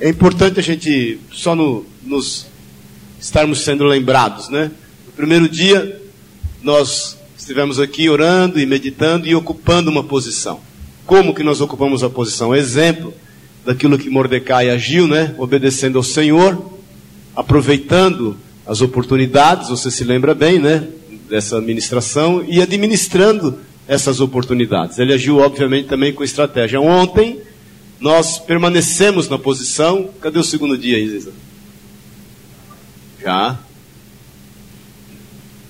é importante a gente só no, nos estarmos sendo lembrados, né? No primeiro dia, nós estivemos aqui orando e meditando e ocupando uma posição. Como que nós ocupamos a posição? Exemplo daquilo que Mordecai agiu, né? Obedecendo ao Senhor, aproveitando as oportunidades, você se lembra bem, né? Dessa administração e administrando essas oportunidades. Ele agiu, obviamente, também com estratégia. Ontem, nós permanecemos na posição. Cadê o segundo dia, Isa? Já.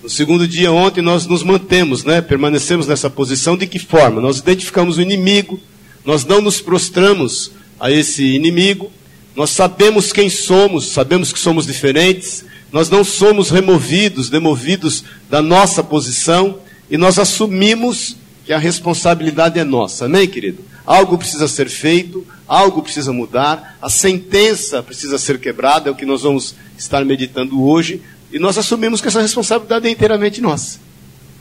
No segundo dia, ontem, nós nos mantemos, né? Permanecemos nessa posição. De que forma? Nós identificamos o inimigo, nós não nos prostramos a esse inimigo, nós sabemos quem somos, sabemos que somos diferentes, nós não somos removidos, demovidos da nossa posição e nós assumimos que a responsabilidade é nossa, amém, querido? Algo precisa ser feito, algo precisa mudar, a sentença precisa ser quebrada, é o que nós vamos estar meditando hoje, e nós assumimos que essa responsabilidade é inteiramente nossa.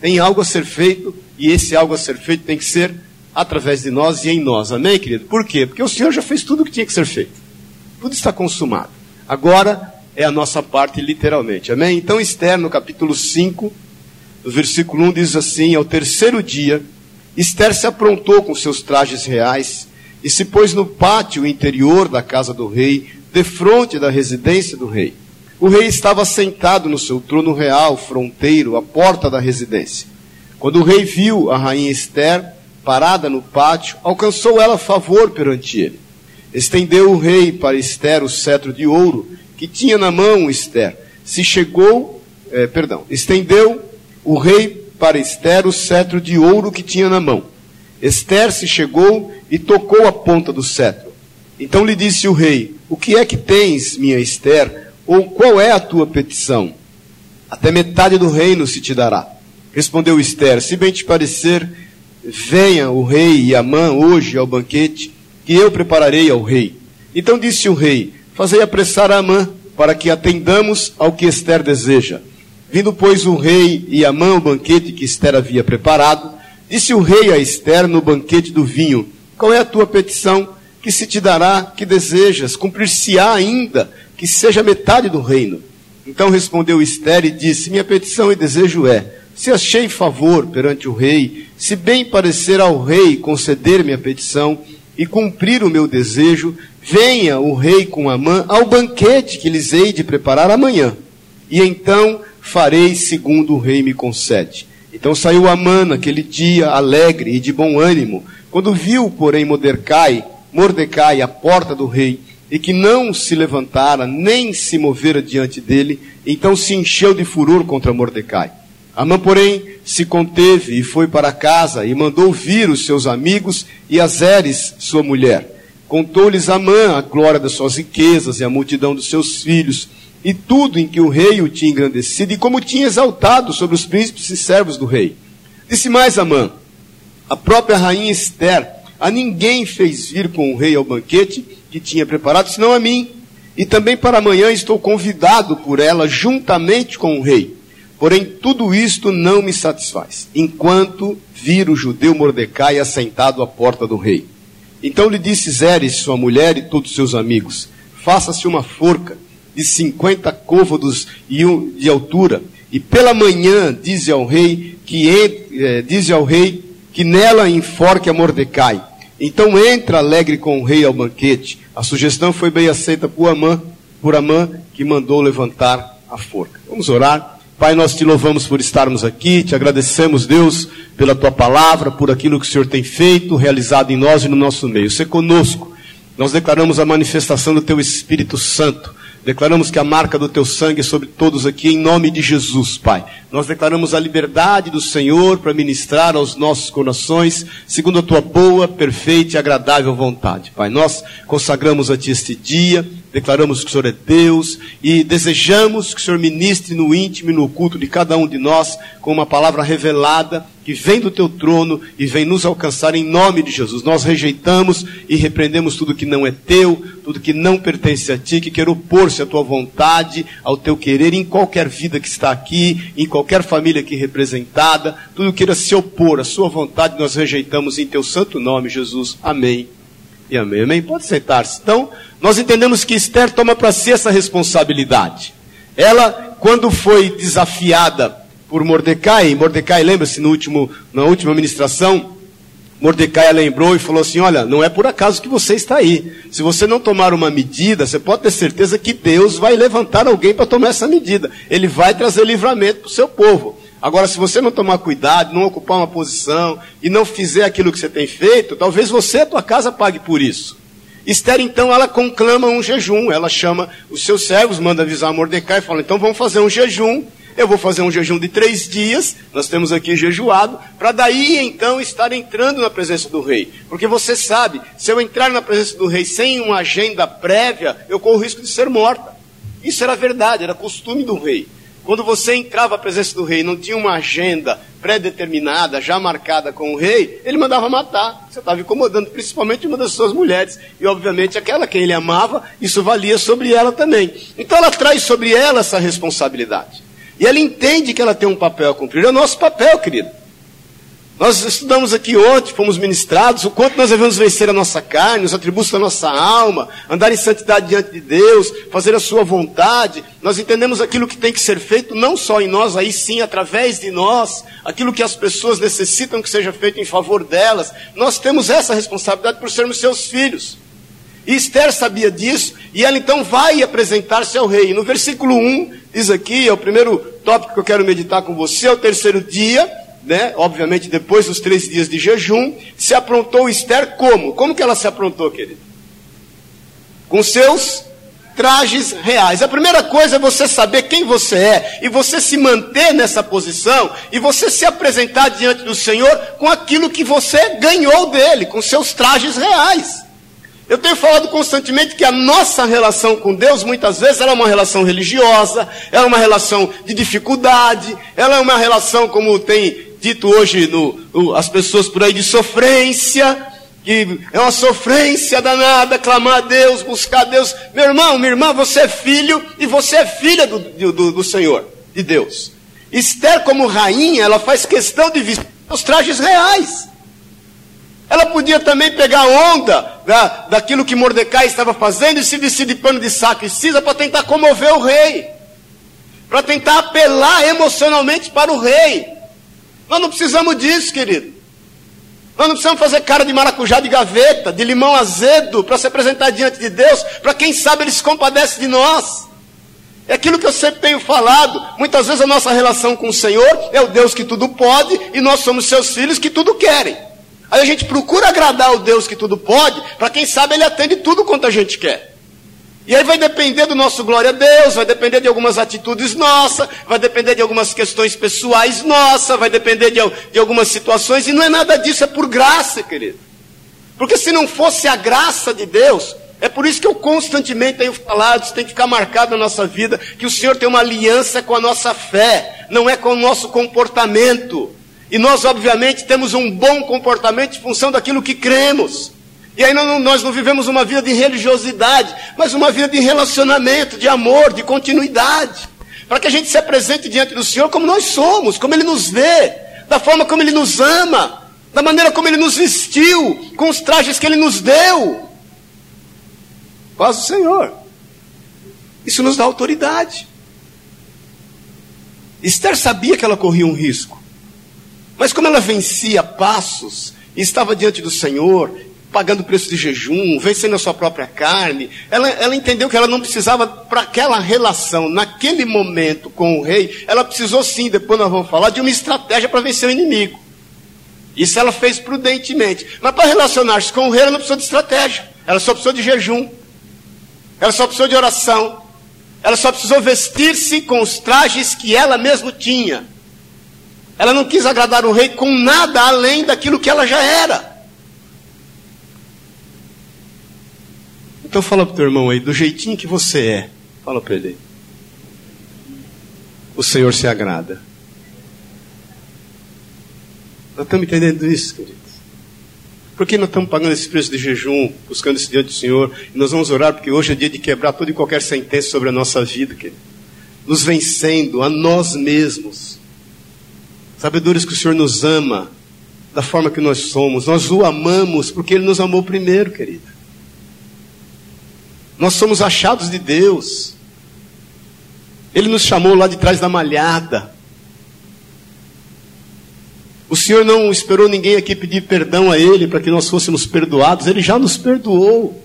Tem algo a ser feito, e esse algo a ser feito tem que ser através de nós e em nós, amém, querido? Por quê? Porque o Senhor já fez tudo o que tinha que ser feito, tudo está consumado. Agora é a nossa parte, literalmente, amém? Então, Esther, no capítulo 5, no versículo 1 diz assim: Ao terceiro dia, Esther se aprontou com seus trajes reais e se pôs no pátio interior da casa do rei, defronte da residência do rei. O rei estava sentado no seu trono real, fronteiro, à porta da residência. Quando o rei viu a rainha Esther parada no pátio, alcançou ela favor perante ele. Estendeu o rei para Esther o cetro de ouro que tinha na mão Esther. Se chegou, eh, perdão, estendeu o rei para Esther o cetro de ouro que tinha na mão. Esther se chegou e tocou a ponta do cetro. Então lhe disse o rei: O que é que tens, minha Esther? Ou qual é a tua petição? Até metade do reino se te dará. Respondeu Esther: Se bem te parecer, venha o rei e Amã hoje ao banquete, que eu prepararei ao rei. Então disse o rei: Fazei apressar a Amã, para que atendamos ao que Esther deseja. Vindo, pois, o rei e Amã ao banquete que Esther havia preparado, disse o rei a Esther no banquete do vinho: Qual é a tua petição? Que se te dará, que desejas? Cumprir-se-á ainda que seja metade do reino. Então respondeu Esther e disse: Minha petição e desejo é: se achei favor perante o rei, se bem parecer ao rei conceder minha petição e cumprir o meu desejo, venha o rei com Amã ao banquete que lhes hei de preparar amanhã. E então farei segundo o rei me concede. Então saiu Amã naquele dia alegre e de bom ânimo, quando viu, porém, Mordecai, Mordecai à porta do rei, e que não se levantara, nem se movera diante dele, então se encheu de furor contra Mordecai. Amã, porém, se conteve e foi para casa e mandou vir os seus amigos e Azeres, sua mulher. Contou-lhes Amã a glória das suas riquezas e a multidão dos seus filhos, e tudo em que o rei o tinha engrandecido, e como tinha exaltado sobre os príncipes e servos do rei. Disse mais Amã, a própria rainha Esther, a ninguém fez vir com o rei ao banquete que tinha preparado, senão a mim. E também para amanhã estou convidado por ela juntamente com o rei. Porém, tudo isto não me satisfaz, enquanto vir o judeu Mordecai assentado à porta do rei. Então lhe disse Zeres, sua mulher e todos seus amigos: Faça-se uma forca de cinquenta côvados de altura, e pela manhã dize ao rei que entre, dize ao rei que nela enforque a Mordecai. Então entra alegre com o rei ao banquete. A sugestão foi bem aceita por Amã, por Amã que mandou levantar a forca. Vamos orar. Pai, nós te louvamos por estarmos aqui, te agradecemos, Deus, pela tua palavra, por aquilo que o Senhor tem feito, realizado em nós e no nosso meio. Se conosco. Nós declaramos a manifestação do teu Espírito Santo Declaramos que a marca do teu sangue é sobre todos aqui, em nome de Jesus, Pai. Nós declaramos a liberdade do Senhor para ministrar aos nossos corações, segundo a tua boa, perfeita e agradável vontade, Pai. Nós consagramos a Ti este dia, declaramos que o Senhor é Deus e desejamos que o Senhor ministre no íntimo e no oculto de cada um de nós com uma palavra revelada que vem do teu trono e vem nos alcançar em nome de Jesus. Nós rejeitamos e repreendemos tudo que não é teu, tudo que não pertence a ti, que quer opor-se à tua vontade, ao teu querer, em qualquer vida que está aqui, em qualquer família aqui representada, tudo que queira se opor à sua vontade, nós rejeitamos em teu santo nome, Jesus. Amém E amém, amém. Pode sentar-se. Então, nós entendemos que Esther toma para si essa responsabilidade. Ela, quando foi desafiada por Mordecai, Mordecai, lembra-se no último, na última ministração, Mordecai lembrou e falou assim: Olha, não é por acaso que você está aí. Se você não tomar uma medida, você pode ter certeza que Deus vai levantar alguém para tomar essa medida. Ele vai trazer livramento para o seu povo. Agora, se você não tomar cuidado, não ocupar uma posição e não fizer aquilo que você tem feito, talvez você e a tua casa pague por isso. Esther, então, ela conclama um jejum. Ela chama os seus servos, manda avisar Mordecai e fala: então vamos fazer um jejum. Eu vou fazer um jejum de três dias, nós temos aqui jejuado, para daí então estar entrando na presença do rei. Porque você sabe, se eu entrar na presença do rei sem uma agenda prévia, eu corro o risco de ser morta. Isso era verdade, era costume do rei. Quando você entrava à presença do rei, não tinha uma agenda pré-determinada, já marcada com o rei, ele mandava matar. Você estava incomodando principalmente uma das suas mulheres. E, obviamente, aquela que ele amava, isso valia sobre ela também. Então, ela traz sobre ela essa responsabilidade. E ela entende que ela tem um papel a cumprir. É o nosso papel, querido. Nós estudamos aqui ontem, fomos ministrados, o quanto nós devemos vencer a nossa carne, os atributos da nossa alma, andar em santidade diante de Deus, fazer a sua vontade. Nós entendemos aquilo que tem que ser feito, não só em nós, aí sim, através de nós, aquilo que as pessoas necessitam que seja feito em favor delas. Nós temos essa responsabilidade por sermos seus filhos. E Esther sabia disso, e ela então vai apresentar-se ao rei. No versículo 1, diz aqui, é o primeiro tópico que eu quero meditar com você, é o terceiro dia né, obviamente depois dos três dias de jejum, se aprontou Esther como? Como que ela se aprontou, querido? Com seus trajes reais. A primeira coisa é você saber quem você é e você se manter nessa posição e você se apresentar diante do Senhor com aquilo que você ganhou dele, com seus trajes reais. Eu tenho falado constantemente que a nossa relação com Deus, muitas vezes, ela é uma relação religiosa, ela é uma relação de dificuldade, ela é uma relação, como tem dito hoje no, no, as pessoas por aí, de sofrência, que é uma sofrência danada, clamar a Deus, buscar a Deus. Meu irmão, minha irmã, você é filho e você é filha do, do, do Senhor, de Deus. Esther, como rainha, ela faz questão de vestir os trajes reais. Ela podia também pegar onda da, daquilo que Mordecai estava fazendo e se vestir de pano de saco e cinza para tentar comover o rei, para tentar apelar emocionalmente para o rei. Nós não precisamos disso, querido. Nós não precisamos fazer cara de maracujá de gaveta, de limão azedo, para se apresentar diante de Deus, para quem sabe Ele se compadece de nós. É aquilo que eu sempre tenho falado. Muitas vezes a nossa relação com o Senhor é o Deus que tudo pode e nós somos seus filhos que tudo querem. Aí a gente procura agradar o Deus que tudo pode, para quem sabe Ele atende tudo quanto a gente quer. E aí vai depender do nosso glória a Deus, vai depender de algumas atitudes nossas, vai depender de algumas questões pessoais nossas, vai depender de, de algumas situações, e não é nada disso, é por graça, querido. Porque se não fosse a graça de Deus, é por isso que eu constantemente tenho falado, isso tem que ficar marcado na nossa vida, que o Senhor tem uma aliança com a nossa fé, não é com o nosso comportamento. E nós, obviamente, temos um bom comportamento em função daquilo que cremos. E aí não, nós não vivemos uma vida de religiosidade, mas uma vida de relacionamento, de amor, de continuidade. Para que a gente se apresente diante do Senhor como nós somos, como Ele nos vê, da forma como Ele nos ama, da maneira como Ele nos vestiu, com os trajes que Ele nos deu. Quase o Senhor. Isso nos dá autoridade. Esther sabia que ela corria um risco. Mas como ela vencia passos estava diante do Senhor, pagando o preço de jejum, vencendo a sua própria carne. Ela, ela entendeu que ela não precisava, para aquela relação, naquele momento com o rei, ela precisou sim, depois nós vamos falar, de uma estratégia para vencer o inimigo. Isso ela fez prudentemente. Mas para relacionar-se com o rei, ela não precisou de estratégia. Ela só precisou de jejum. Ela só precisou de oração. Ela só precisou vestir-se com os trajes que ela mesma tinha. Ela não quis agradar o rei com nada além daquilo que ela já era. Então fala pro teu irmão aí, do jeitinho que você é. Fala para ele. O Senhor se agrada. Nós estamos entendendo isso, queridos. Por que nós estamos pagando esse preço de jejum, buscando esse diante do Senhor? E nós vamos orar, porque hoje é dia de quebrar toda e qualquer sentença sobre a nossa vida, querido. Nos vencendo a nós mesmos. Sabedores que o Senhor nos ama da forma que nós somos. Nós o amamos porque Ele nos amou primeiro, querido. Nós somos achados de Deus. Ele nos chamou lá de trás da malhada. O Senhor não esperou ninguém aqui pedir perdão a Ele para que nós fôssemos perdoados, Ele já nos perdoou.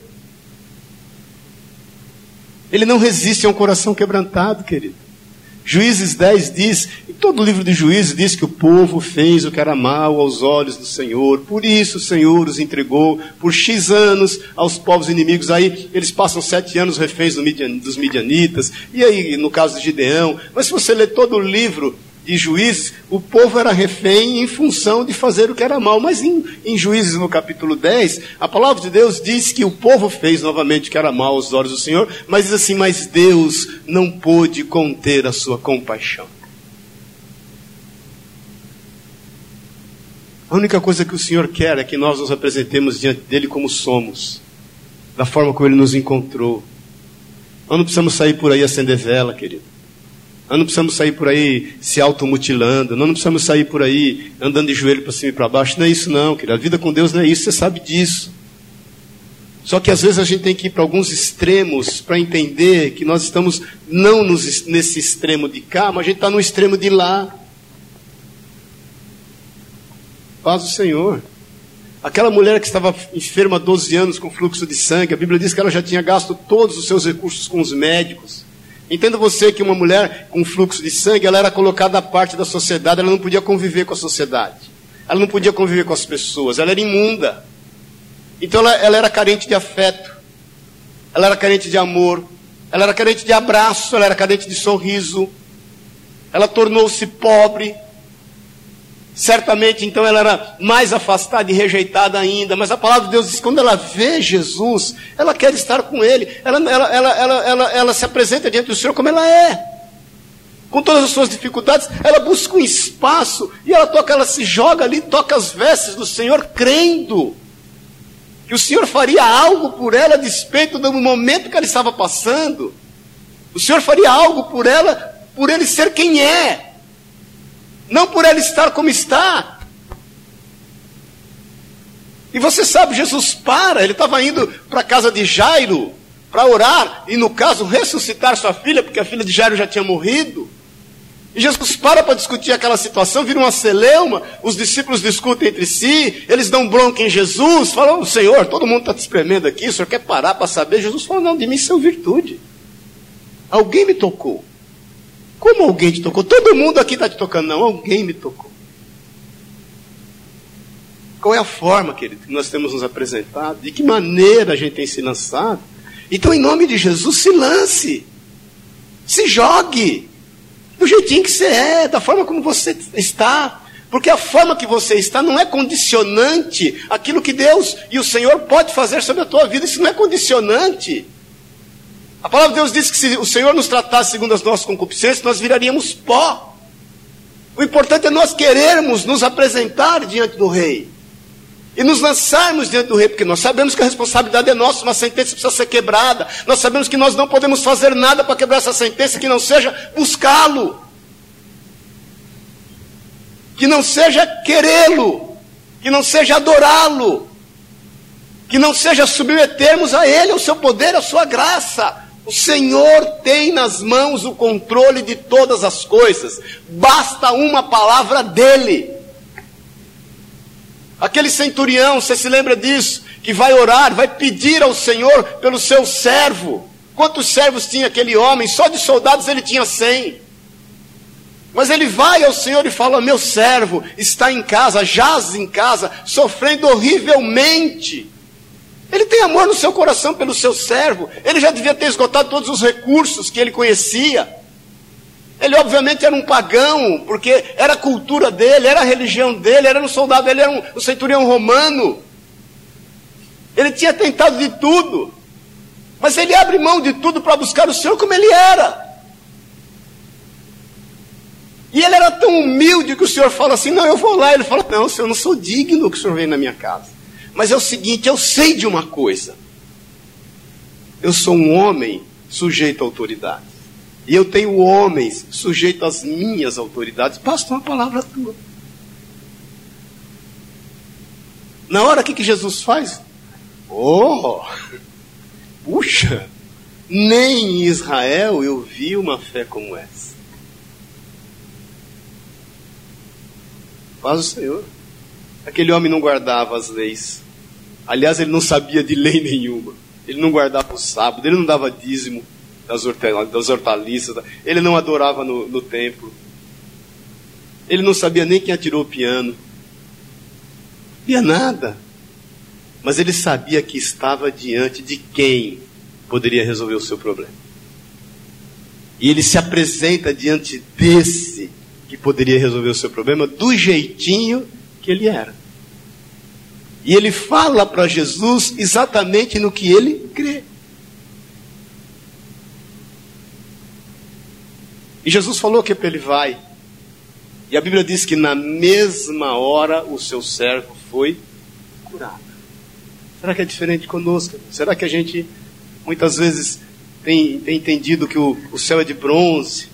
Ele não resiste a um coração quebrantado, querido. Juízes 10 diz, e todo o livro de Juízes diz que o povo fez o que era mal aos olhos do Senhor, por isso o Senhor os entregou por X anos aos povos inimigos. Aí eles passam sete anos reféns dos midianitas, e aí no caso de Gideão. Mas se você ler todo o livro de juízes, o povo era refém em função de fazer o que era mal. Mas em, em, juízes, no capítulo 10, a palavra de Deus diz que o povo fez novamente o que era mal aos olhos do Senhor, mas diz assim: Mas Deus não pôde conter a sua compaixão. A única coisa que o Senhor quer é que nós nos apresentemos diante dele como somos, da forma como ele nos encontrou. Nós não precisamos sair por aí acender vela, querido. Nós não precisamos sair por aí se automutilando, nós não precisamos sair por aí andando de joelho para cima e para baixo. Não é isso, não, querido. A vida com Deus não é isso, você sabe disso. Só que às vezes a gente tem que ir para alguns extremos para entender que nós estamos não nos, nesse extremo de cá, mas a gente está no extremo de lá. Paz do Senhor. Aquela mulher que estava enferma há 12 anos com fluxo de sangue, a Bíblia diz que ela já tinha gasto todos os seus recursos com os médicos. Entenda você que uma mulher com fluxo de sangue, ela era colocada à parte da sociedade, ela não podia conviver com a sociedade. Ela não podia conviver com as pessoas, ela era imunda. Então ela, ela era carente de afeto, ela era carente de amor, ela era carente de abraço, ela era carente de sorriso. Ela tornou-se pobre, Certamente, então, ela era mais afastada e rejeitada ainda, mas a palavra de Deus diz que quando ela vê Jesus, ela quer estar com Ele, ela, ela, ela, ela, ela, se apresenta diante do Senhor como ela é. Com todas as suas dificuldades, ela busca um espaço e ela toca, ela se joga ali, toca as vestes do Senhor, crendo que o Senhor faria algo por ela a despeito do momento que ela estava passando. O Senhor faria algo por ela, por ele ser quem é não por ela estar como está. E você sabe, Jesus para, ele estava indo para a casa de Jairo para orar e, no caso, ressuscitar sua filha, porque a filha de Jairo já tinha morrido. E Jesus para para discutir aquela situação, vira uma celeuma, os discípulos discutem entre si, eles dão bronca em Jesus, falam, Senhor, todo mundo está te espremendo aqui, o Senhor quer parar para saber? Jesus falou, não, de mim são virtude. Alguém me tocou. Como alguém te tocou? Todo mundo aqui está te tocando. Não, alguém me tocou. Qual é a forma, querido, que nós temos nos apresentado? De que maneira a gente tem se lançado? Então, em nome de Jesus, se lance. Se jogue. Do jeitinho que você é, da forma como você está. Porque a forma que você está não é condicionante aquilo que Deus e o Senhor pode fazer sobre a tua vida. Isso não é condicionante. A palavra de Deus diz que se o Senhor nos tratasse segundo as nossas concupiscências, nós viraríamos pó. O importante é nós querermos nos apresentar diante do Rei. E nos lançarmos diante do Rei, porque nós sabemos que a responsabilidade é nossa, uma sentença precisa ser quebrada. Nós sabemos que nós não podemos fazer nada para quebrar essa sentença que não seja buscá-lo, que não seja querê-lo, que não seja adorá-lo, que não seja submetermos a Ele, ao seu poder, à sua graça. O Senhor tem nas mãos o controle de todas as coisas, basta uma palavra dele. Aquele centurião, você se lembra disso? Que vai orar, vai pedir ao Senhor pelo seu servo. Quantos servos tinha aquele homem? Só de soldados ele tinha cem. Mas ele vai ao Senhor e fala: Meu servo está em casa, jaz em casa, sofrendo horrivelmente. Ele tem amor no seu coração pelo seu servo. Ele já devia ter esgotado todos os recursos que ele conhecia. Ele, obviamente, era um pagão, porque era a cultura dele, era a religião dele, era um soldado, ele era um, um centurião romano. Ele tinha tentado de tudo, mas ele abre mão de tudo para buscar o Senhor como ele era. E ele era tão humilde que o Senhor fala assim: Não, eu vou lá. Ele fala: Não, Senhor, eu não sou digno que o Senhor venha na minha casa. Mas é o seguinte: eu sei de uma coisa. Eu sou um homem sujeito à autoridade. E eu tenho homens sujeitos às minhas autoridades. Basta uma palavra tua. Na hora que, que Jesus faz? Oh! Puxa! Nem em Israel eu vi uma fé como essa. Faz o Senhor. Aquele homem não guardava as leis. Aliás, ele não sabia de lei nenhuma. Ele não guardava o sábado, ele não dava dízimo das hortaliças, ele não adorava no, no templo. Ele não sabia nem quem atirou o piano. Não sabia nada. Mas ele sabia que estava diante de quem poderia resolver o seu problema. E ele se apresenta diante desse que poderia resolver o seu problema do jeitinho que ele era. E ele fala para Jesus exatamente no que ele crê. E Jesus falou que ele vai. E a Bíblia diz que na mesma hora o seu servo foi curado. Será que é diferente conosco? Será que a gente muitas vezes tem, tem entendido que o, o céu é de bronze,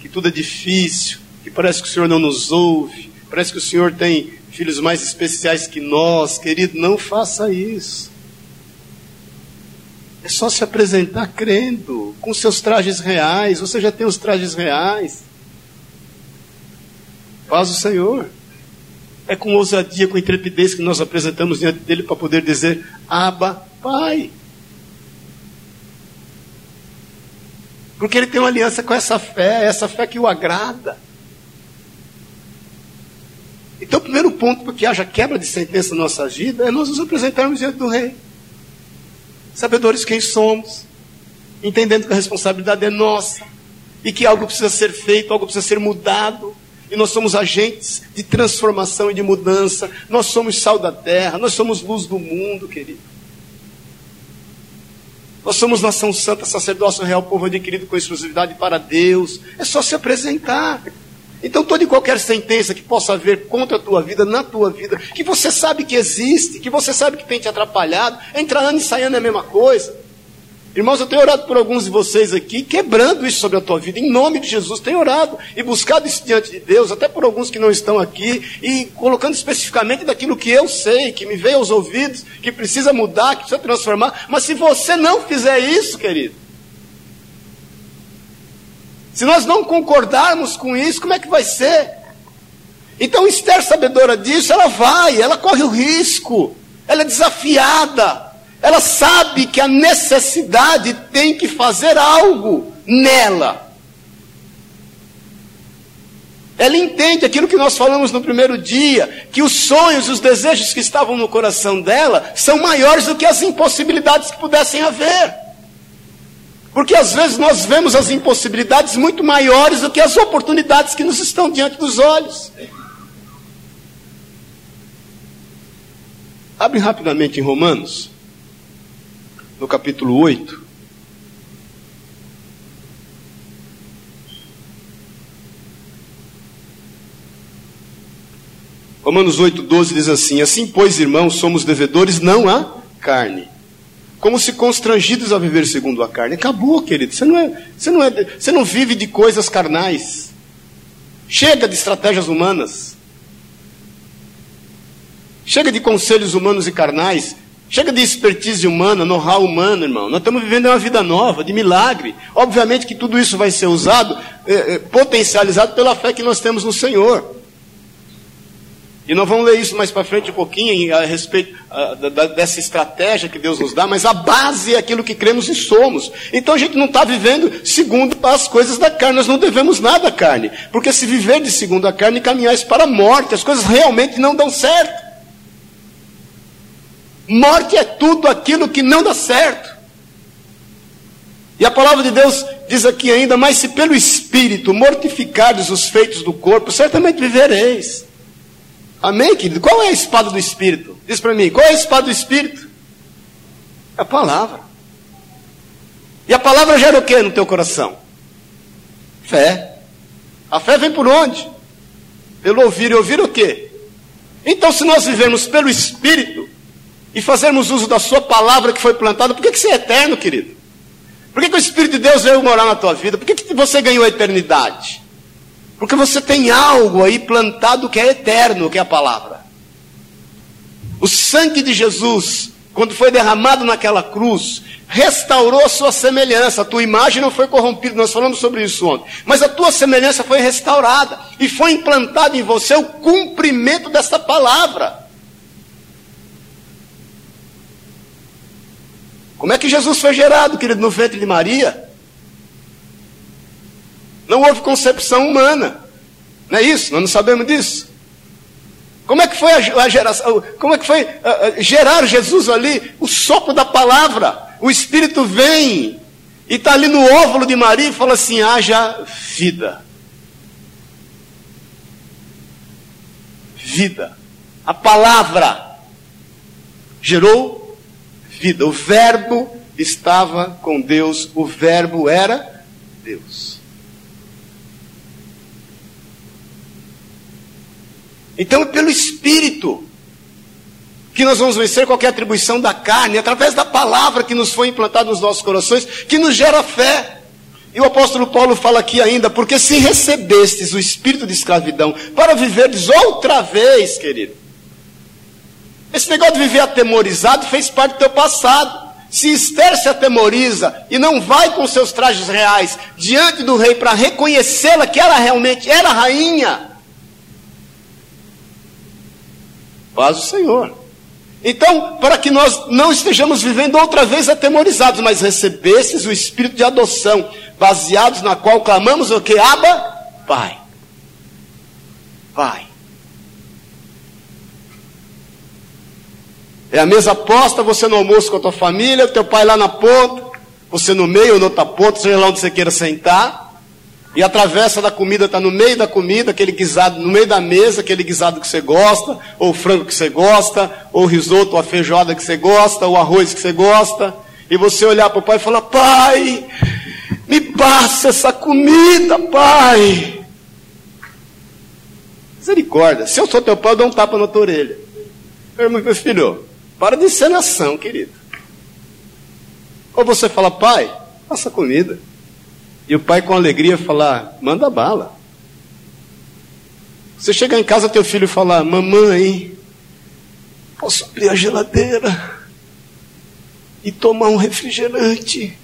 que tudo é difícil, que parece que o Senhor não nos ouve, parece que o Senhor tem filhos mais especiais que nós? Querido, não faça isso. É só se apresentar crendo, com seus trajes reais. Você já tem os trajes reais. Faz o Senhor. É com ousadia, com intrepidez que nós apresentamos diante dele para poder dizer: Abba, Pai. Porque ele tem uma aliança com essa fé, essa fé que o agrada. Então, o primeiro ponto para que haja quebra de sentença na nossa vida é nós nos apresentarmos diante do Rei. Sabedores quem somos, entendendo que a responsabilidade é nossa e que algo precisa ser feito, algo precisa ser mudado. E nós somos agentes de transformação e de mudança. Nós somos sal da terra, nós somos luz do mundo, querido. Nós somos nação santa, sacerdócio real, povo adquirido com exclusividade para Deus. É só se apresentar. Então, toda e qualquer sentença que possa haver contra a tua vida, na tua vida, que você sabe que existe, que você sabe que tem te atrapalhado, entrando e saindo é a mesma coisa. Irmãos, eu tenho orado por alguns de vocês aqui, quebrando isso sobre a tua vida, em nome de Jesus. Tenho orado e buscado isso diante de Deus, até por alguns que não estão aqui, e colocando especificamente daquilo que eu sei, que me veio aos ouvidos, que precisa mudar, que precisa transformar. Mas se você não fizer isso, querido, se nós não concordarmos com isso, como é que vai ser? Então, Esther, sabedora disso, ela vai, ela corre o risco, ela é desafiada. Ela sabe que a necessidade tem que fazer algo nela. Ela entende aquilo que nós falamos no primeiro dia, que os sonhos os desejos que estavam no coração dela são maiores do que as impossibilidades que pudessem haver. Porque às vezes nós vemos as impossibilidades muito maiores do que as oportunidades que nos estão diante dos olhos. Abre rapidamente em Romanos no capítulo 8. Romanos 8, 12 diz assim: Assim, pois, irmãos, somos devedores não à carne, como se constrangidos a viver segundo a carne. Acabou, querido. Você não, é, você não, é, você não vive de coisas carnais. Chega de estratégias humanas. Chega de conselhos humanos e carnais. Chega de expertise humana, know-how humano, irmão. Nós estamos vivendo uma vida nova, de milagre. Obviamente que tudo isso vai ser usado, é, é, potencializado pela fé que nós temos no Senhor. E nós vamos ler isso mais para frente um pouquinho a respeito a, da, dessa estratégia que Deus nos dá, mas a base é aquilo que cremos e somos. Então a gente não está vivendo segundo as coisas da carne, nós não devemos nada à carne. Porque se viver de segundo a carne, caminhar para a morte, as coisas realmente não dão certo. Morte é tudo aquilo que não dá certo. E a palavra de Deus diz aqui ainda: Mas se pelo Espírito mortificardes os feitos do corpo, certamente vivereis. Amém, querido? Qual é a espada do Espírito? Diz para mim: qual é a espada do Espírito? É a palavra. E a palavra gera o que no teu coração? Fé. A fé vem por onde? Pelo ouvir. E ouvir o quê? Então, se nós vivemos pelo Espírito, e fazermos uso da sua palavra que foi plantada, por que, que você é eterno, querido? Por que, que o Espírito de Deus veio morar na tua vida? Por que, que você ganhou a eternidade? Porque você tem algo aí plantado que é eterno, que é a palavra. O sangue de Jesus, quando foi derramado naquela cruz, restaurou sua semelhança. A tua imagem não foi corrompida, nós falamos sobre isso ontem. Mas a tua semelhança foi restaurada e foi implantado em você o cumprimento dessa palavra. Como é que Jesus foi gerado, querido, no ventre de Maria? Não houve concepção humana. Não é isso? Nós não sabemos disso. Como é que foi a, geração? Como é que foi gerar Jesus ali? O sopro da palavra. O Espírito vem e está ali no óvulo de Maria e fala assim: haja vida. Vida. A palavra gerou vida. O Verbo estava com Deus, o Verbo era Deus. Então é pelo Espírito que nós vamos vencer qualquer atribuição da carne, através da palavra que nos foi implantada nos nossos corações, que nos gera fé. E o apóstolo Paulo fala aqui ainda, porque se recebestes o espírito de escravidão para viverdes outra vez, querido. Esse negócio de viver atemorizado fez parte do teu passado. Se Esther se atemoriza e não vai com seus trajes reais diante do rei para reconhecê-la que ela realmente era rainha, Faz o Senhor. Então, para que nós não estejamos vivendo outra vez atemorizados, mas recebesses o espírito de adoção, baseados na qual clamamos o que? Aba? Pai. Pai. É a mesa posta, você no almoço com a tua família, teu pai lá na ponta, você no meio ou na outra ponta, seja lá onde você queira sentar. E a travessa da comida está no meio da comida, aquele guisado no meio da mesa, aquele guisado que você gosta, ou frango que você gosta, ou risoto, ou a feijoada que você gosta, ou arroz que você gosta. E você olhar para o pai e falar: Pai, me passa essa comida, pai. Misericórdia. Se eu sou teu pai, eu dou um tapa na tua orelha. Meu filho, para de encenação, querido. Ou você fala: Pai, passa comida. E o pai com alegria falar: manda bala. Você chegar em casa, teu filho falar: mamãe, posso abrir a geladeira e tomar um refrigerante?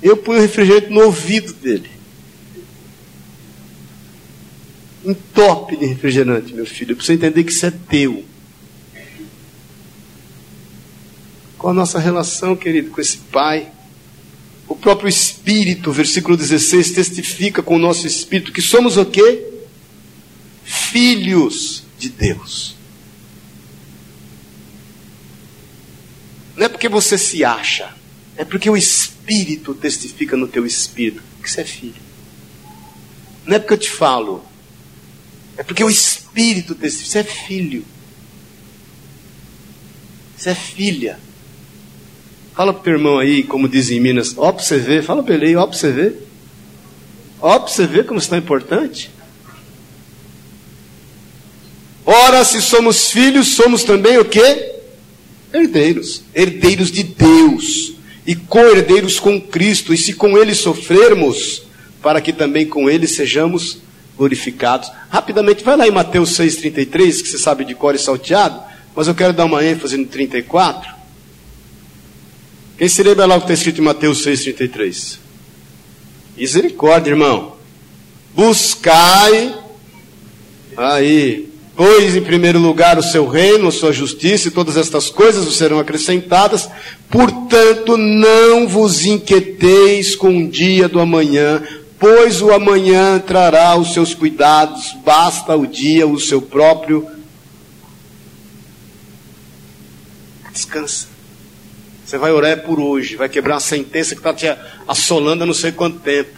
Eu ponho o refrigerante no ouvido dele. Um top de refrigerante, meu filho, para você entender que isso é teu. Qual a nossa relação, querido, com esse pai? O próprio Espírito, versículo 16, testifica com o nosso Espírito que somos o quê? Filhos de Deus. Não é porque você se acha, é porque o Espírito testifica no teu Espírito que você é filho. Não é porque eu te falo, é porque o Espírito testifica, você é filho. Você é filha. Fala pro teu irmão aí, como dizem em Minas, ó pra você ver, fala pra ele aí, ó pra você ver. Ó pra você ver como está importante. Ora, se somos filhos, somos também o quê? Herdeiros. Herdeiros de Deus. E co-herdeiros com Cristo. E se com Ele sofrermos, para que também com Ele sejamos glorificados. Rapidamente, vai lá em Mateus 6,33, que você sabe de cor e salteado, mas eu quero dar uma ênfase no 34. Quem se lembra lá o que está escrito em Mateus 6,33? Misericórdia, irmão. Buscai aí, pois em primeiro lugar o seu reino, a sua justiça, e todas estas coisas vos serão acrescentadas. Portanto, não vos inquieteis com o dia do amanhã, pois o amanhã trará os seus cuidados, basta o dia o seu próprio. Descansa. Você vai orar por hoje, vai quebrar uma sentença que está te assolando há não sei quanto tempo.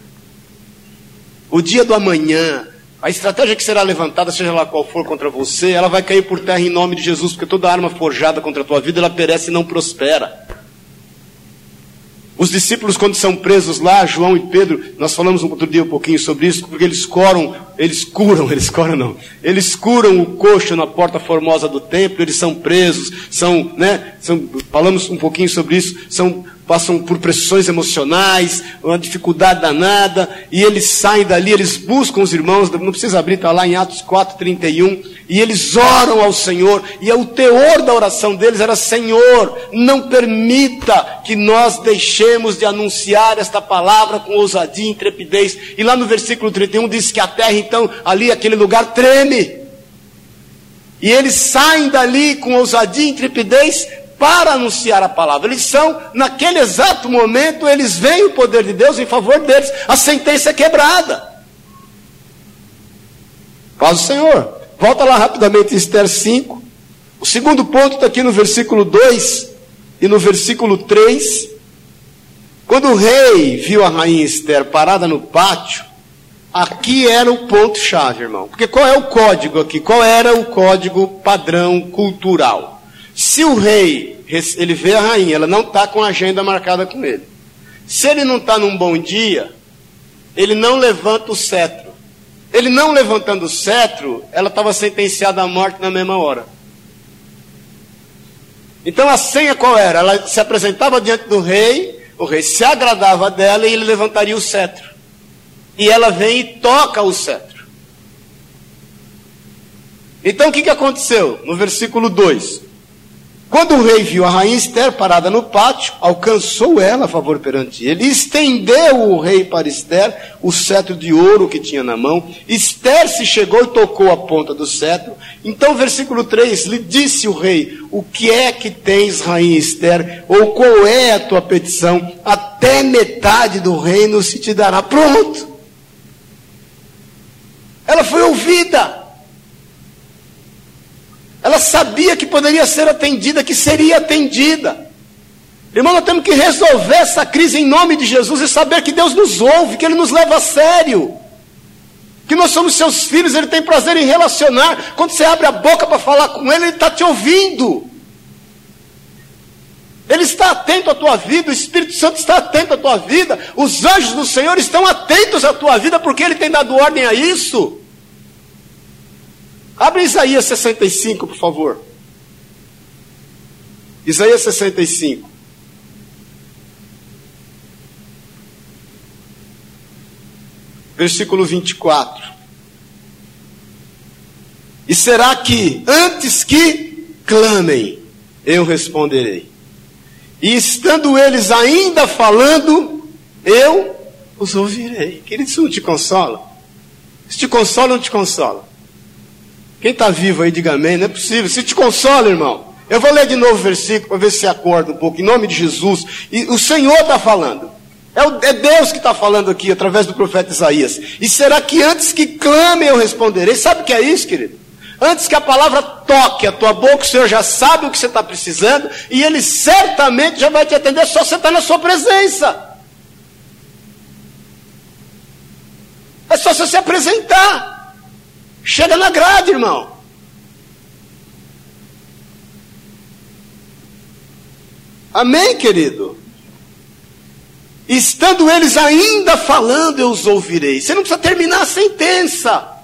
O dia do amanhã, a estratégia que será levantada, seja lá qual for contra você, ela vai cair por terra em nome de Jesus, porque toda arma forjada contra a tua vida, ela perece e não prospera. Os discípulos, quando são presos lá, João e Pedro, nós falamos um outro dia um pouquinho sobre isso, porque eles coram, eles curam, eles coram não, eles curam o coxo na porta formosa do templo, eles são presos, são, né, são, falamos um pouquinho sobre isso, são passam por pressões emocionais, uma dificuldade danada, e eles saem dali, eles buscam os irmãos, não precisa abrir, está lá em Atos 4, 31, e eles oram ao Senhor, e o teor da oração deles era: Senhor, não permita que nós deixemos de anunciar esta palavra com ousadia e intrepidez. E lá no versículo 31 diz que a terra, então, ali, aquele lugar treme. E eles saem dali com ousadia e intrepidez para anunciar a palavra. Eles são, naquele exato momento, eles veem o poder de Deus em favor deles. A sentença é quebrada. Paz o Senhor. Volta lá rapidamente em Esther 5. O segundo ponto está aqui no versículo 2 e no versículo 3. Quando o rei viu a rainha Esther parada no pátio, aqui era o ponto-chave, irmão. Porque qual é o código aqui? Qual era o código padrão cultural? Se o rei, ele vê a rainha, ela não está com a agenda marcada com ele. Se ele não está num bom dia, ele não levanta o cetro. Ele não levantando o cetro, ela estava sentenciada à morte na mesma hora. Então a senha qual era? Ela se apresentava diante do rei, o rei se agradava dela e ele levantaria o cetro. E ela vem e toca o cetro. Então o que, que aconteceu? No versículo 2: quando o rei viu a rainha Esther parada no pátio, alcançou ela a favor perante ele, estendeu o rei para Esther o cetro de ouro que tinha na mão. Esther se chegou e tocou a ponta do cetro. Então, versículo 3: lhe disse o rei: O que é que tens, rainha Esther? Ou qual é a tua petição? Até metade do reino se te dará. Pronto! Ela foi ouvida. Ela sabia que poderia ser atendida, que seria atendida. Irmão, nós temos que resolver essa crise em nome de Jesus e saber que Deus nos ouve, que Ele nos leva a sério. Que nós somos seus filhos, Ele tem prazer em relacionar. Quando você abre a boca para falar com Ele, Ele está te ouvindo. Ele está atento à tua vida, o Espírito Santo está atento à tua vida, os anjos do Senhor estão atentos à tua vida, porque Ele tem dado ordem a isso. Abre Isaías 65, por favor. Isaías 65. Versículo 24. E será que, antes que clamem, eu responderei. E estando eles ainda falando, eu os ouvirei. Querido, isso não te consola? Isso te consola ou não te consola? Quem está vivo aí, diga amém. Não é possível. Se te consola, irmão. Eu vou ler de novo o versículo para ver se acorda um pouco, em nome de Jesus. E o Senhor está falando. É, o, é, Deus que está falando aqui, através do profeta Isaías. E será que antes que clame eu responderei? Sabe o que é isso, querido? Antes que a palavra toque a tua boca, o Senhor já sabe o que você está precisando. E Ele certamente já vai te atender, só você está na sua presença. É só você se apresentar. Chega na grade, irmão. Amém, querido? Estando eles ainda falando, eu os ouvirei. Você não precisa terminar a sentença.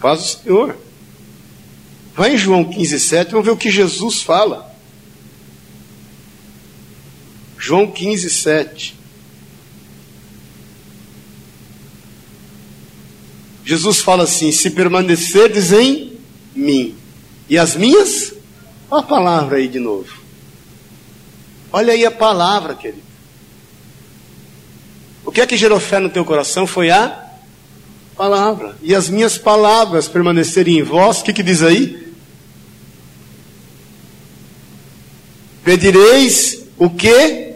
Paz o Senhor. Vai em João 15, 7, vamos ver o que Jesus fala. João 15, 7. Jesus fala assim: se permanecerdes em mim, e as minhas, olha a palavra aí de novo. Olha aí a palavra, querido. O que é que gerou fé no teu coração foi a palavra. E as minhas palavras permanecerem em vós, o que, que diz aí? Pedireis o que?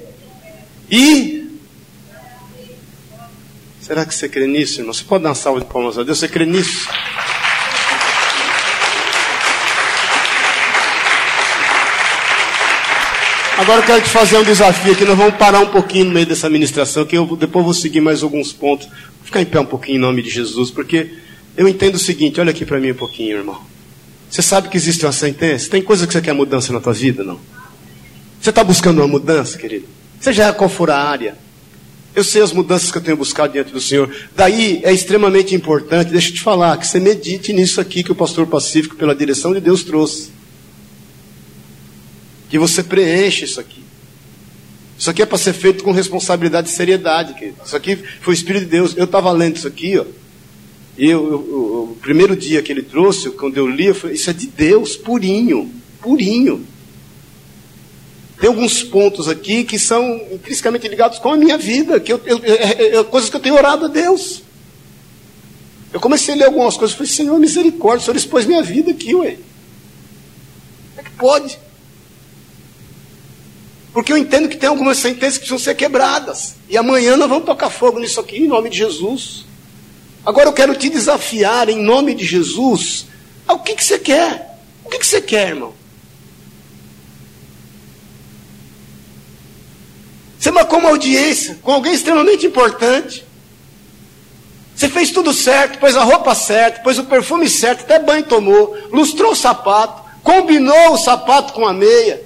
E. Será que você crê nisso, irmão? Você pode dar uma salva de palmas a Deus? Você crê nisso? Agora eu quero te fazer um desafio aqui. Nós vamos parar um pouquinho no meio dessa ministração, que eu depois vou seguir mais alguns pontos. Vou ficar em pé um pouquinho em nome de Jesus, porque eu entendo o seguinte: olha aqui para mim um pouquinho, irmão. Você sabe que existe uma sentença? Tem coisa que você quer mudança na tua vida, não? Você está buscando uma mudança, querido? Seja qual for a área. Eu sei as mudanças que eu tenho buscado diante do Senhor. Daí é extremamente importante, deixa eu te falar, que você medite nisso aqui que o pastor Pacífico, pela direção de Deus, trouxe. Que você preenche isso aqui. Isso aqui é para ser feito com responsabilidade e seriedade, querido. Isso aqui foi o Espírito de Deus. Eu estava lendo isso aqui, ó. E eu, eu, o primeiro dia que ele trouxe, quando eu li, eu falei, isso é de Deus, purinho, purinho. Tem alguns pontos aqui que são intrinsecamente ligados com a minha vida, que eu, eu, é, é, coisas que eu tenho orado a Deus. Eu comecei a ler algumas coisas, falei, Senhor, misericórdia, o Senhor expôs minha vida aqui, ué. Como é que pode? Porque eu entendo que tem algumas sentenças que precisam ser quebradas. E amanhã nós vamos tocar fogo nisso aqui, em nome de Jesus. Agora eu quero te desafiar, em nome de Jesus, o que, que você quer? O que, que você quer, irmão? Você marcou uma audiência com alguém extremamente importante. Você fez tudo certo, pôs a roupa certa, pôs o perfume certo, até banho tomou, lustrou o sapato, combinou o sapato com a meia,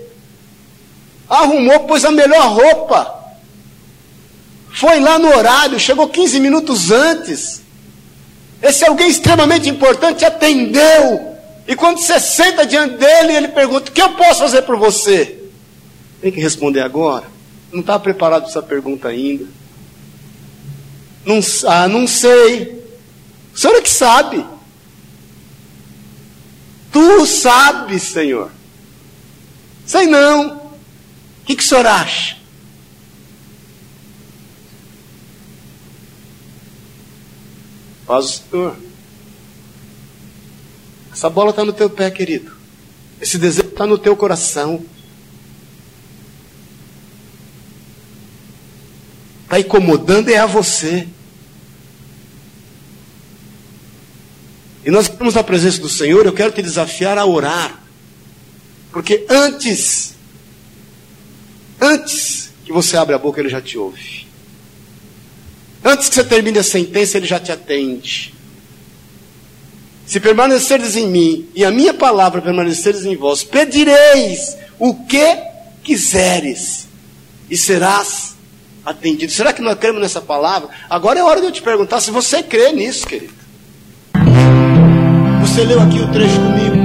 arrumou, pôs a melhor roupa, foi lá no horário, chegou 15 minutos antes. Esse alguém extremamente importante atendeu. E quando você senta diante dele, ele pergunta: O que eu posso fazer por você? Tem que responder agora. Não está preparado para essa pergunta ainda. Não, ah, não sei. O Senhor é que sabe. Tu sabes, Senhor. Sei não. O que, que o Senhor acha? Faz o Senhor. Essa bola está no teu pé, querido. Esse desejo está no teu coração. Está incomodando é a você. E nós estamos na presença do Senhor, eu quero te desafiar a orar. Porque antes, antes que você abra a boca, Ele já te ouve. Antes que você termine a sentença, Ele já te atende. Se permaneceres em mim e a minha palavra permaneceres em vós, pedireis o que quiseres e serás atendido. Será que nós cremos nessa palavra? Agora é hora de eu te perguntar se você crê nisso, querido. Você leu aqui o trecho comigo.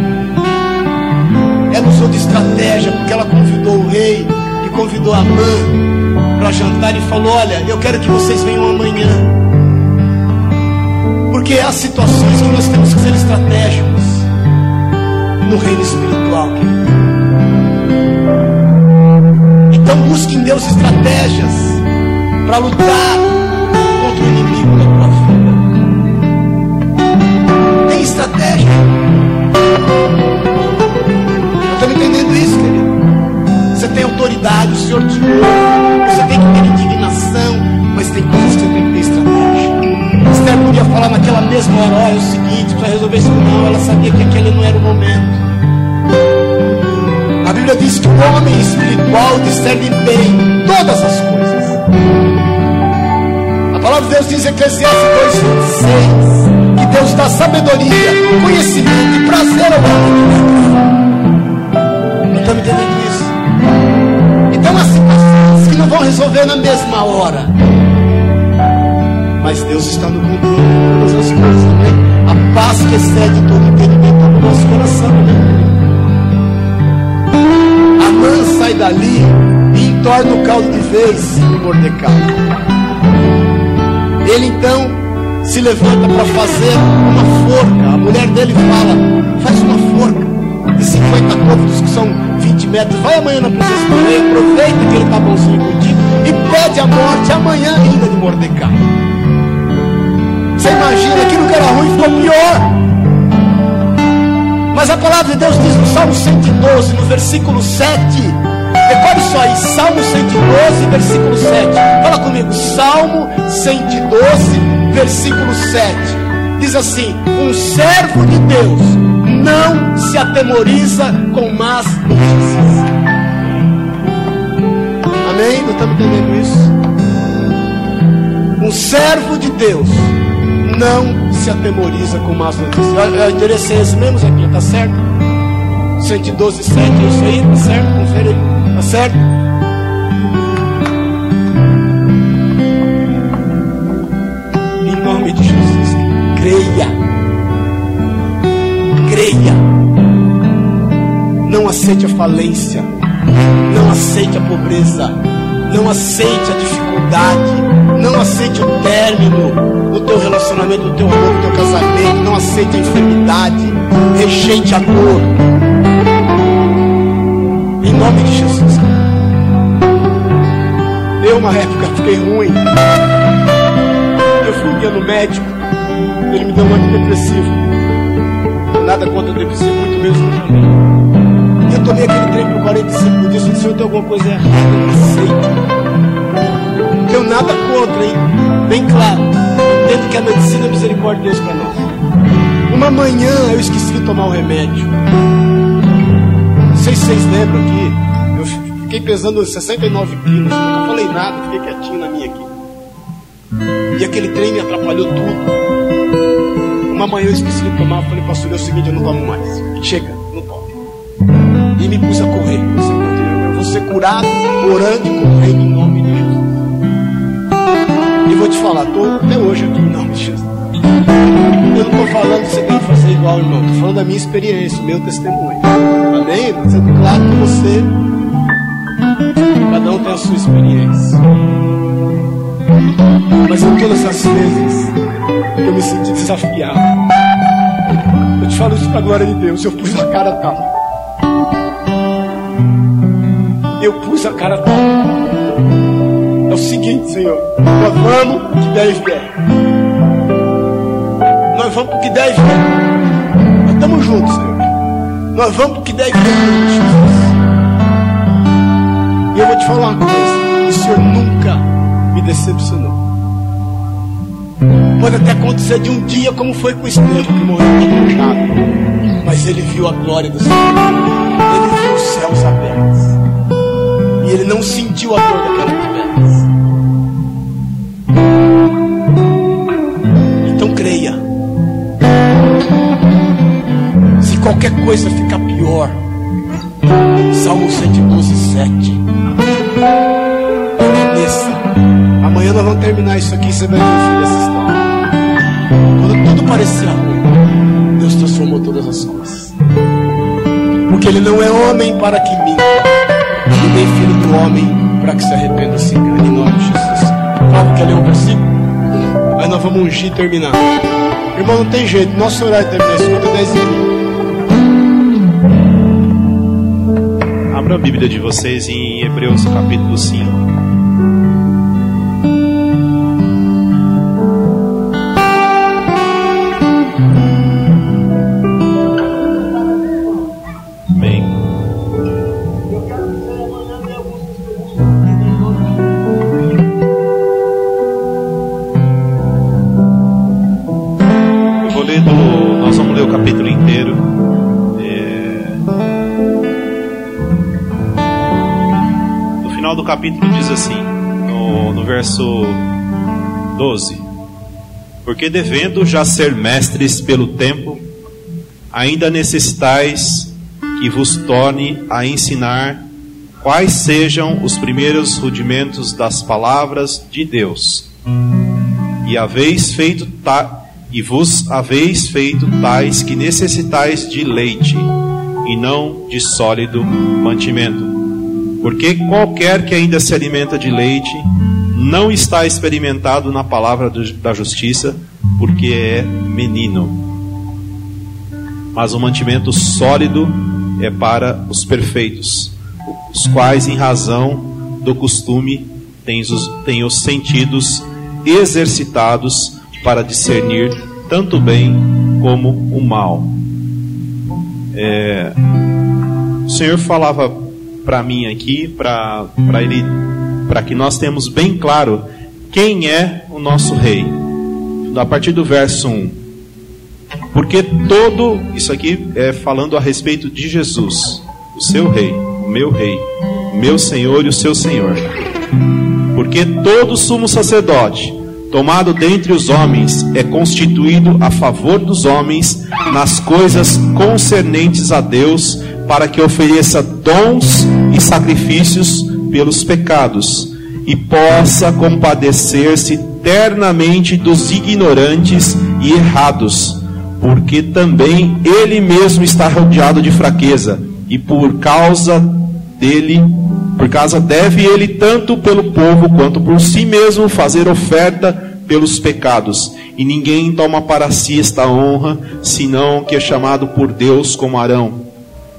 Ela usou de estratégia porque ela convidou o rei e convidou a mãe para jantar e falou: Olha, eu quero que vocês venham amanhã. Porque há situações que nós temos que ser estratégicos no reino espiritual, querido. Então busque em Deus estratégias para lutar contra o inimigo da tua vida. Tem estratégia. Eu estou entendendo isso, querido. Você tem autoridade, o Senhor te ouve. Você tem que ter indignação, mas tem coisas que você tem que ter estratégia. Esther podia falar naquela mesma hora: é o seguinte, para resolver isso não. Ela sabia que aquele não era o momento. A Bíblia diz que o homem espiritual discerne bem todas as coisas palavra de Deus diz em Eclesiastes 2,26 que Deus dá sabedoria, conhecimento e prazer ao homem. Não estamos entendendo isso? Então há situações que não vão resolver na mesma hora. Mas Deus está no controle de todas as coisas, amém? A paz que excede todo entendimento no nosso coração, né? A mãe sai dali e entorna o caldo de vez no Mordecai. Ele então se levanta para fazer uma forca. A mulher dele fala: faz uma forca de 50 côvados, que são 20 metros. Vai amanhã na presença do rei, aproveita que ele está bonzinho contigo e pede a morte amanhã ainda de Mordecai. Você imagina que era ruim ficou pior. Mas a palavra de Deus diz no Salmo 112, no versículo 7. Decore só aí, Salmo 112, versículo 7. Fala comigo, Salmo 112, versículo 7. Diz assim: Um servo de Deus não se atemoriza com más notícias. Amém? Não estamos entendendo isso? Um servo de Deus não se atemoriza com más notícias. Endereço é esse mesmo, Zequinha, tá certo? 112, 7, é isso aí, tá certo? Confere aí, Tá certo? Em nome de Jesus, creia. Creia. Não aceite a falência. Não aceite a pobreza. Não aceite a dificuldade. Não aceite o término do teu relacionamento, do teu amor, do teu casamento. Não aceite a enfermidade. Rejeite a dor. Em nome de Jesus. Eu, uma época, fiquei ruim. Eu fui um dia no médico. Ele me deu um antidepressivo. Nada contra depressivo, muito mim. E eu tomei aquele trem por 45 dias. Disse: Senhor, tem alguma coisa errada. Eu não. Não tenho nada contra, hein? Bem claro. Entendo que a medicina é misericórdia de Deus para nós. Uma manhã eu esqueci de tomar o remédio. Não sei se vocês lembram aqui. Fiquei pesando 69 quilos. Nunca falei nada, fiquei quietinho na minha aqui. E aquele trem me atrapalhou tudo. Uma manhã eu esqueci de tomar, falei, pastor, é o seguinte, eu não tomo mais. Chega, não tomo. E me pus a correr. Eu vou ser curado, orando e correndo em nome de Jesus. E vou te falar, estou até hoje aqui em nome de Jesus. Eu não estou falando que você tem que fazer igual, irmão. Estou falando da minha experiência, meu testemunho. Amém? Sendo claro que você, cada um tem a sua experiência. Mas em todas as vezes eu me senti desafiado. Eu te falo isso para a glória de Deus. Eu pus a cara tal. Eu pus a cara tal. É o seguinte, Senhor. Nós vamos que der vier. Nós vamos porque der vier. Nós estamos juntos, Senhor. Nós vamos porque der vier. E eu vou te falar uma coisa. O Senhor nunca me decepcionou. Pode até acontecer de um dia, como foi com o Estevão, que morreu pecado. Mas ele viu a glória do Senhor. Ele viu os céus abertos. E ele não sentiu a dor daquelas pedras. Então creia. Se qualquer coisa ficar pior, Salmo 112, 7. Terminar isso aqui. Você vai ver dessa história. Quando tudo parecia ruim, Deus transformou todas as coisas. Porque Ele não é homem para que minta, e nem filho do homem para que se arrependa se engane. Em nome de Jesus. Paulo quer ler um versículo? Aí nós vamos ungir e terminar. Irmão, não tem jeito. Nosso horário termina às 50 10 Abra a Bíblia de vocês em Hebreus capítulo 5. Capítulo diz assim, no, no verso 12: Porque devendo já ser mestres pelo tempo, ainda necessitais que vos torne a ensinar quais sejam os primeiros rudimentos das palavras de Deus. E haveis feito ta, e vos haveis feito tais que necessitais de leite e não de sólido mantimento porque qualquer que ainda se alimenta de leite não está experimentado na palavra da justiça, porque é menino. Mas o mantimento sólido é para os perfeitos, os quais, em razão do costume, têm os, têm os sentidos exercitados para discernir tanto o bem como o mal. É, o Senhor falava para mim aqui, para ele, para que nós temos bem claro quem é o nosso rei. A partir do verso 1. Porque todo, isso aqui é falando a respeito de Jesus, o seu rei, o meu rei, o meu Senhor e o seu Senhor. Porque todo sumo sacerdote, tomado dentre os homens, é constituído a favor dos homens nas coisas concernentes a Deus, para que ofereça dons e sacrifícios pelos pecados e possa compadecer-se ternamente dos ignorantes e errados, porque também ele mesmo está rodeado de fraqueza, e por causa dele, por causa deve ele tanto pelo povo quanto por si mesmo fazer oferta pelos pecados. E ninguém toma para si esta honra, senão que é chamado por Deus como Arão.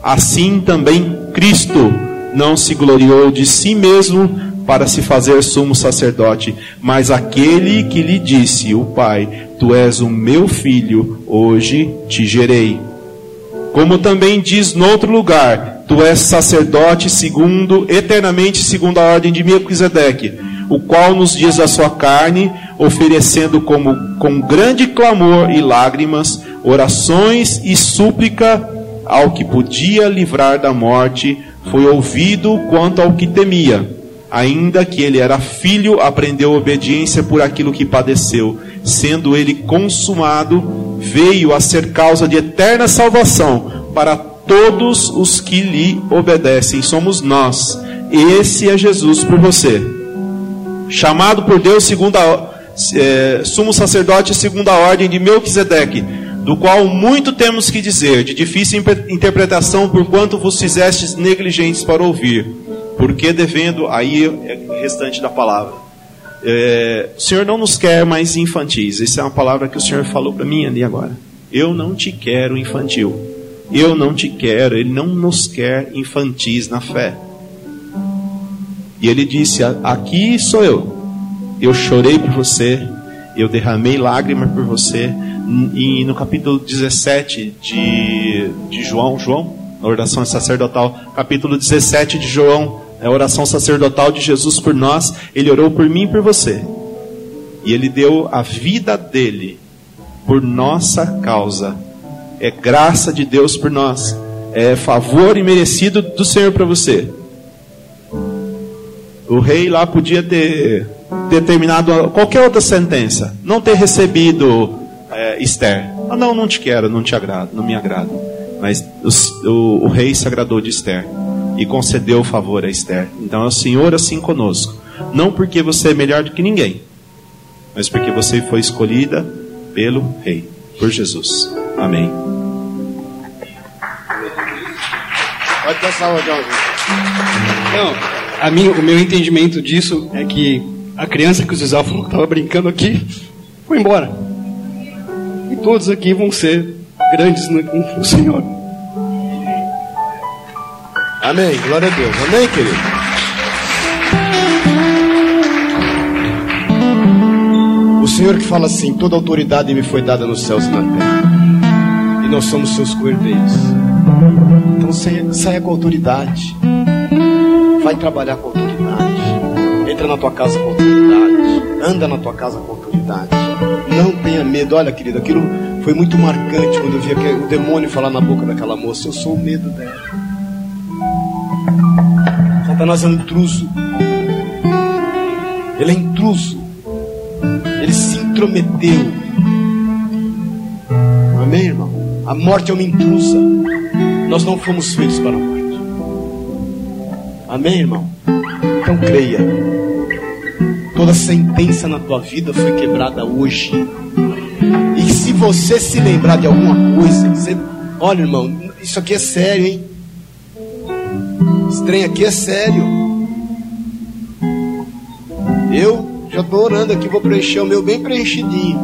Assim também Cristo não se gloriou de si mesmo para se fazer sumo sacerdote, mas aquele que lhe disse, o Pai, tu és o meu filho, hoje te gerei. Como também diz noutro lugar, tu és sacerdote segundo, eternamente segundo a ordem de Melquisedeque, o qual nos dias da sua carne, oferecendo como com grande clamor e lágrimas, orações e súplica ao que podia livrar da morte, foi ouvido quanto ao que temia ainda que ele era filho, aprendeu obediência por aquilo que padeceu, sendo ele consumado, veio a ser causa de eterna salvação para todos os que lhe obedecem. Somos nós. Esse é Jesus por você. Chamado por Deus segundo a, é, sumo sacerdote segundo a ordem de Melquisedeque, do qual muito temos que dizer, de difícil interpretação, por quanto vos fizestes negligentes para ouvir porque devendo, aí é restante da palavra. É, o Senhor não nos quer mais infantis. Essa é uma palavra que o Senhor falou para mim ali agora. Eu não te quero infantil. Eu não te quero. Ele não nos quer infantis na fé. E ele disse: Aqui sou eu. Eu chorei por você. Eu derramei lágrimas por você. E no capítulo 17 de, de João, João, oração sacerdotal, capítulo 17 de João, é a oração sacerdotal de Jesus por nós, ele orou por mim e por você. E ele deu a vida dele por nossa causa. É graça de Deus por nós. É favor imerecido do Senhor para você. O rei lá podia ter determinado qualquer outra sentença, não ter recebido é, Esther. Ah, não, não te quero, não te agrado, não me agrada. Mas o, o, o rei se agradou de Esther e concedeu o favor a Esther. Então é o Senhor assim conosco. Não porque você é melhor do que ninguém, mas porque você foi escolhida pelo Rei, por Jesus. Amém. Pode passar o Não, a mim, o meu entendimento disso é que a criança que o Zizal falou que estava brincando aqui foi embora. E todos aqui vão ser grandes no, no Senhor. Amém. Glória a Deus. Amém, querido? O Senhor que fala assim: toda autoridade me foi dada nos céus e na terra. E nós somos seus cordeiros. Então saia, saia com autoridade. Vai trabalhar com autoridade. Entra na tua casa com autoridade. Anda na tua casa com autoridade. Não tenha medo. Olha, querido, aquilo foi muito marcante quando eu vi o demônio falar na boca daquela moça. Eu sou o medo dela. Satanás é um intruso. Ele é intruso. Ele se intrometeu. Amém, irmão? A morte é uma intrusa. Nós não fomos feitos para a morte. Amém, irmão? Então creia. Toda sentença na tua vida foi quebrada hoje. E se você se lembrar de alguma coisa, dizer, olha, irmão, isso aqui é sério, hein? Esse trem aqui é sério. Eu já estou orando aqui, vou preencher o meu bem preenchidinho.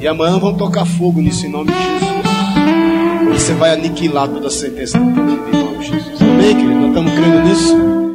E amanhã vão tocar fogo nisso em nome de Jesus. E você vai aniquilar toda a sentença em nome de Jesus. Amém, querido? Nós estamos crendo nisso.